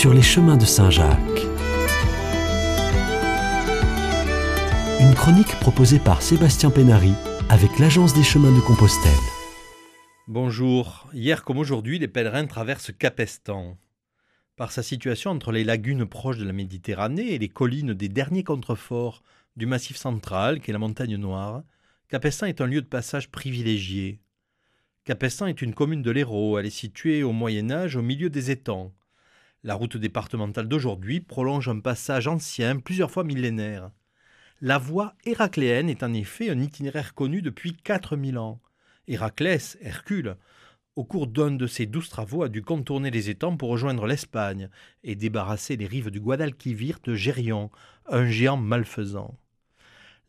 sur les chemins de Saint-Jacques. Une chronique proposée par Sébastien Pénary avec l'Agence des chemins de Compostelle. Bonjour. Hier comme aujourd'hui, les pèlerins traversent Capestan. Par sa situation entre les lagunes proches de la Méditerranée et les collines des derniers contreforts du Massif central, qui est la montagne Noire, Capestan est un lieu de passage privilégié. Capestan est une commune de l'Hérault. Elle est située au Moyen Âge au milieu des étangs. La route départementale d'aujourd'hui prolonge un passage ancien, plusieurs fois millénaire. La voie héracléenne est en effet un itinéraire connu depuis 4000 ans. Héraclès, Hercule, au cours d'un de ses douze travaux, a dû contourner les étangs pour rejoindre l'Espagne et débarrasser les rives du Guadalquivir de Gérion, un géant malfaisant.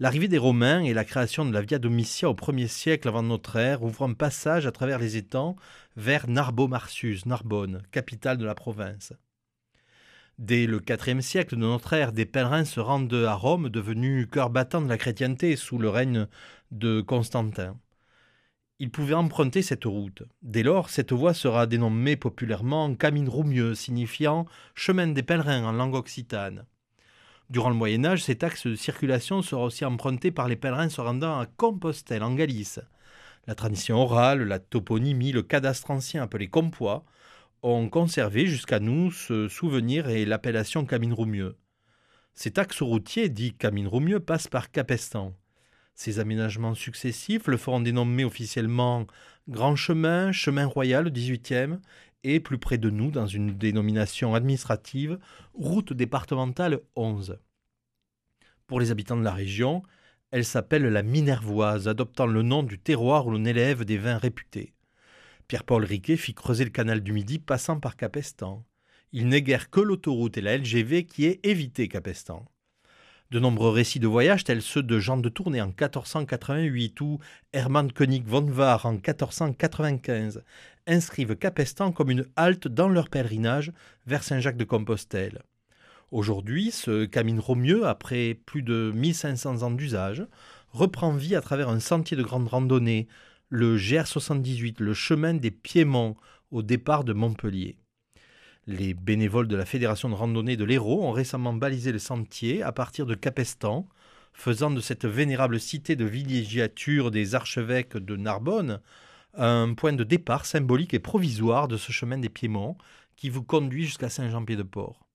L'arrivée des Romains et la création de la Via Domitia au 1er siècle avant notre ère ouvrent un passage à travers les étangs vers Narbo-Marsus, Narbonne, capitale de la province. Dès le IVe siècle de notre ère, des pèlerins se rendent à Rome, devenu cœur battant de la chrétienté sous le règne de Constantin. Ils pouvaient emprunter cette route. Dès lors, cette voie sera dénommée populairement Camine Roumieux, signifiant chemin des pèlerins en langue occitane. Durant le Moyen Âge, cet axe de circulation sera aussi emprunté par les pèlerins se rendant à Compostelle, en Galice. La tradition orale, la toponymie, le cadastre ancien appelé Compois ont conservé jusqu'à nous ce souvenir et l'appellation Camine Roumieux. Cet axe routier, dit Camine Roumieux, passe par Capestan. Ces aménagements successifs le feront dénommer officiellement Grand Chemin, Chemin Royal 18e, et plus près de nous, dans une dénomination administrative, Route départementale 11. Pour les habitants de la région, elle s'appelle la Minervoise, adoptant le nom du terroir où l'on élève des vins réputés. Pierre-Paul Riquet fit creuser le canal du Midi passant par Capestan. Il n'est guère que l'autoroute et la LGV qui ait évité Capestan. De nombreux récits de voyage, tels ceux de Jean de Tournai en 1488 ou Hermann König von War en 1495, inscrivent Capestan comme une halte dans leur pèlerinage vers Saint-Jacques de Compostelle. Aujourd'hui, ce camine Romieux, après plus de 1500 ans d'usage, reprend vie à travers un sentier de grande randonnée le GR78, le chemin des Piémonts, au départ de Montpellier. Les bénévoles de la Fédération de randonnée de l'Hérault ont récemment balisé le sentier à partir de Capestan, faisant de cette vénérable cité de villégiature des archevêques de Narbonne un point de départ symbolique et provisoire de ce chemin des Piémonts qui vous conduit jusqu'à Saint-Jean-Pied-de-Port.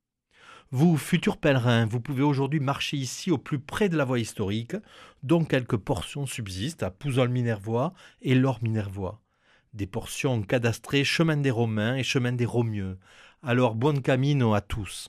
Vous, futurs pèlerins, vous pouvez aujourd'hui marcher ici au plus près de la voie historique, dont quelques portions subsistent à Pouzol-Minervois et Lors-Minervois. Des portions cadastrées chemin des Romains et chemin des Romieux. Alors, bon camino à tous.